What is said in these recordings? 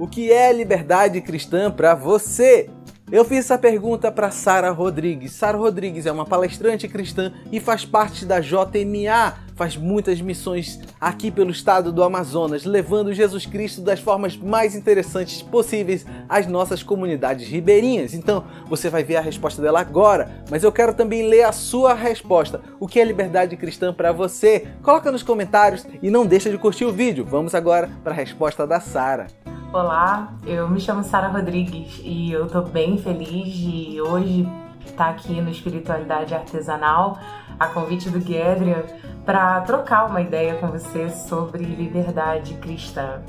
o que é liberdade cristã para você? Eu fiz essa pergunta para Sara Rodrigues. Sara Rodrigues é uma palestrante cristã e faz parte da JMA, faz muitas missões aqui pelo estado do Amazonas, levando Jesus Cristo das formas mais interessantes possíveis às nossas comunidades ribeirinhas. Então, você vai ver a resposta dela agora, mas eu quero também ler a sua resposta. O que é liberdade cristã para você? Coloca nos comentários e não deixa de curtir o vídeo. Vamos agora para a resposta da Sara. Olá, eu me chamo Sara Rodrigues e eu tô bem feliz de hoje estar aqui no Espiritualidade Artesanal, a convite do Guedria, para trocar uma ideia com você sobre liberdade cristã.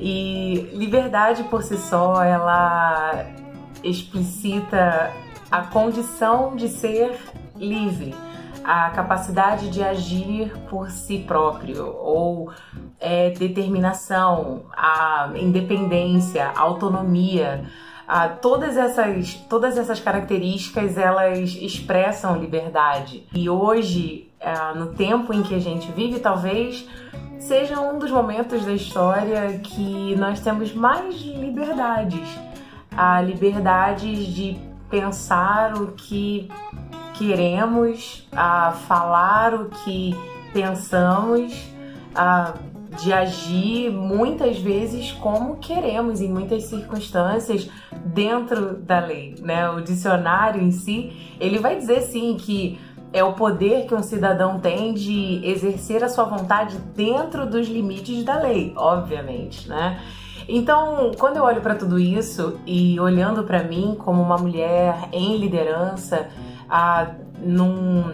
E liberdade por si só, ela explicita a condição de ser livre a capacidade de agir por si próprio, ou é, determinação, a independência, a autonomia. A, todas, essas, todas essas características elas expressam liberdade. E hoje, é, no tempo em que a gente vive, talvez seja um dos momentos da história que nós temos mais liberdades. A liberdade de pensar o que queremos, a falar o que pensamos, a de agir muitas vezes como queremos em muitas circunstâncias dentro da lei, né? O dicionário em si, ele vai dizer sim que é o poder que um cidadão tem de exercer a sua vontade dentro dos limites da lei, obviamente, né? Então, quando eu olho para tudo isso e olhando para mim como uma mulher em liderança, a, num,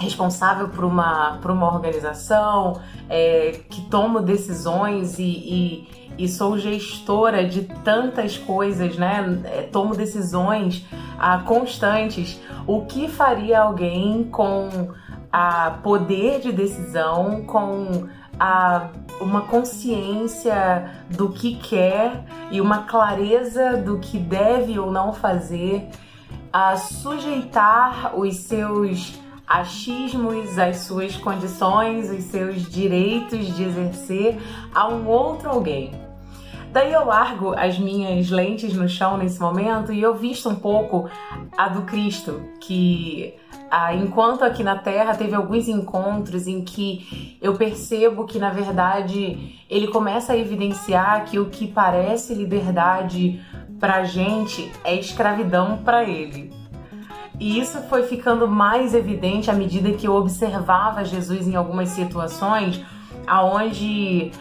responsável por uma, por uma organização, é, que tomo decisões e, e, e, sou gestora de tantas coisas, né? É, tomo decisões ah, constantes. O que faria alguém com a poder de decisão, com a uma consciência do que quer e uma clareza do que deve ou não fazer a sujeitar os seus achismos, as suas condições, os seus direitos de exercer a um outro alguém. Daí eu largo as minhas lentes no chão nesse momento e eu visto um pouco a do Cristo, que ah, enquanto aqui na Terra teve alguns encontros em que eu percebo que na verdade ele começa a evidenciar que o que parece liberdade pra gente é escravidão para ele. E isso foi ficando mais evidente à medida que eu observava Jesus em algumas situações aonde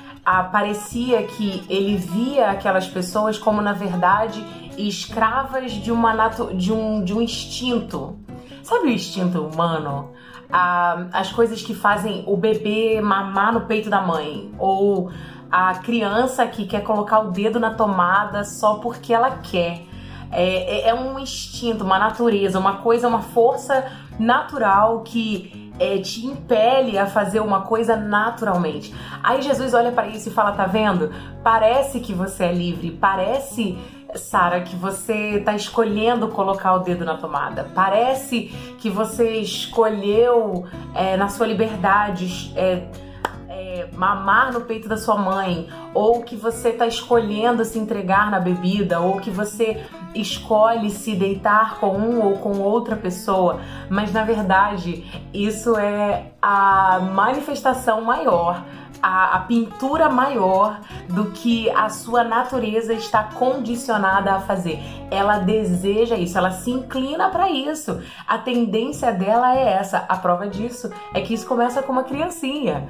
parecia que ele via aquelas pessoas como na verdade escravas de uma de um de um instinto. Sabe o instinto humano? Ah, as coisas que fazem o bebê mamar no peito da mãe ou a criança que quer colocar o dedo na tomada só porque ela quer. É, é, é um instinto, uma natureza, uma coisa, uma força natural que é, te impele a fazer uma coisa naturalmente. Aí Jesus olha para isso e fala: tá vendo? Parece que você é livre, parece. Sara, que você está escolhendo colocar o dedo na tomada. Parece que você escolheu é, na sua liberdade é, mamar no peito da sua mãe, ou que você está escolhendo se entregar na bebida, ou que você escolhe se deitar com um ou com outra pessoa, mas na verdade isso é a manifestação maior a, a, pintura maior do que a sua natureza está condicionada a fazer. Ela deseja isso, ela se inclina para isso. A tendência dela é essa. A prova disso é que isso começa com uma criancinha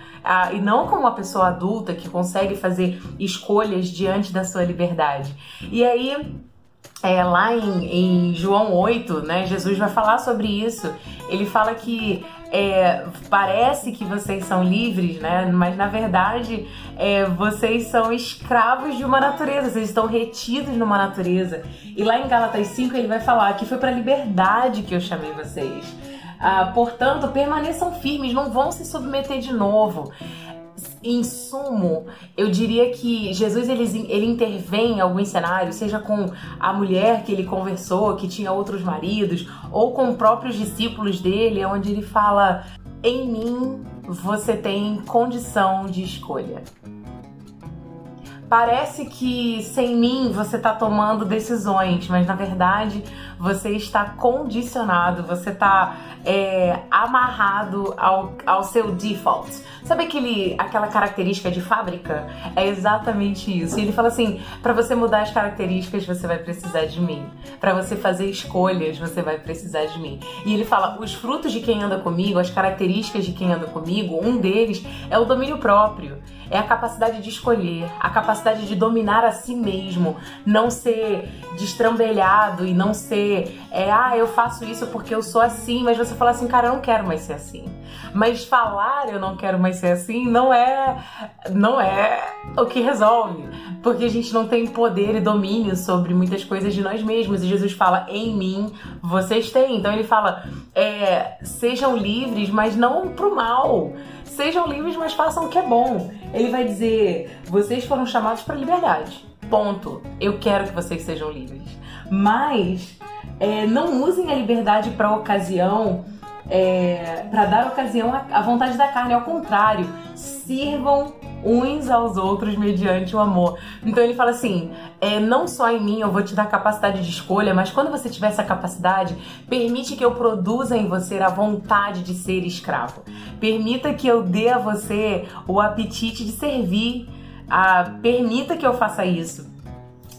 e não com uma pessoa adulta que consegue fazer escolhas diante da sua liberdade. E aí é, lá em, em, João 8, né, Jesus vai falar sobre isso. Ele fala que é, parece que vocês são livres, né? Mas na verdade é, vocês são escravos de uma natureza, vocês estão retidos numa natureza. E lá em Gálatas 5 ele vai falar que foi para liberdade que eu chamei vocês. Ah, portanto, permaneçam firmes, não vão se submeter de novo em sumo, eu diria que Jesus ele, ele intervém em alguns cenários, seja com a mulher que ele conversou, que tinha outros maridos, ou com próprios discípulos dele, onde ele fala: Em mim você tem condição de escolha. Parece que sem mim você está tomando decisões, mas na verdade você está condicionado, você está é, amarrado ao, ao seu default. Sabe aquele, aquela característica de fábrica? É exatamente isso. E ele fala assim: para você mudar as características, você vai precisar de mim. Para você fazer escolhas, você vai precisar de mim. E ele fala: os frutos de quem anda comigo, as características de quem anda comigo, um deles é o domínio próprio é a capacidade de escolher, a capacidade de dominar a si mesmo, não ser destrambelhado e não ser, é, ah, eu faço isso porque eu sou assim, mas você fala assim, cara, eu não quero mais ser assim. Mas falar eu não quero mais ser assim não é não é o que resolve, porque a gente não tem poder e domínio sobre muitas coisas de nós mesmos. E Jesus fala: "Em mim vocês têm". Então ele fala: é, sejam livres, mas não pro mal. Sejam livres, mas façam o que é bom. Ele vai dizer: vocês foram chamados para liberdade. Ponto. Eu quero que vocês sejam livres. Mas é, não usem a liberdade para ocasião, é, para dar ocasião à vontade da carne. Ao contrário, sirvam uns aos outros mediante o amor. Então ele fala assim: é, não só em mim eu vou te dar capacidade de escolha, mas quando você tiver essa capacidade, permite que eu produza em você a vontade de ser escravo. Permita que eu dê a você o apetite de servir. Ah, permita que eu faça isso.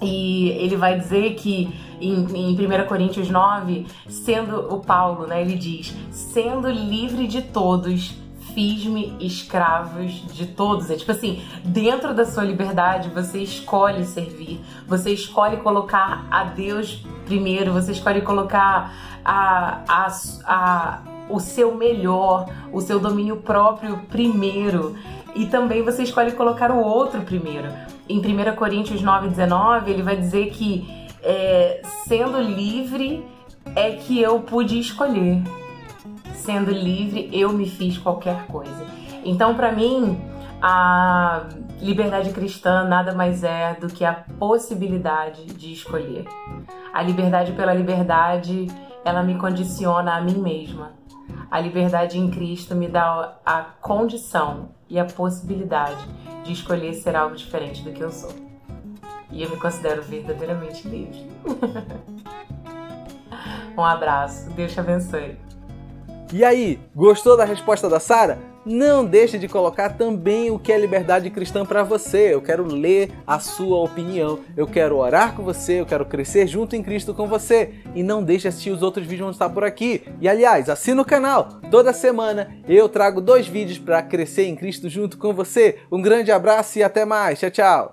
E ele vai dizer que em, em 1 Coríntios 9, sendo o Paulo, né, ele diz: sendo livre de todos fiz-me escravos de todos. É tipo assim, dentro da sua liberdade, você escolhe servir, você escolhe colocar a Deus primeiro, você escolhe colocar a, a, a, o seu melhor, o seu domínio próprio primeiro. E também você escolhe colocar o outro primeiro. Em 1 Coríntios 9,19, ele vai dizer que é, sendo livre é que eu pude escolher sendo livre, eu me fiz qualquer coisa. Então, para mim, a liberdade cristã nada mais é do que a possibilidade de escolher. A liberdade pela liberdade, ela me condiciona a mim mesma. A liberdade em Cristo me dá a condição e a possibilidade de escolher ser algo diferente do que eu sou. E eu me considero verdadeiramente livre. um abraço, Deus te abençoe. E aí, gostou da resposta da Sara? Não deixe de colocar também o que é liberdade cristã para você. Eu quero ler a sua opinião. Eu quero orar com você, eu quero crescer junto em Cristo com você. E não deixe de assistir os outros vídeos onde está por aqui. E aliás, assina o canal. Toda semana eu trago dois vídeos para crescer em Cristo junto com você. Um grande abraço e até mais. Tchau, tchau.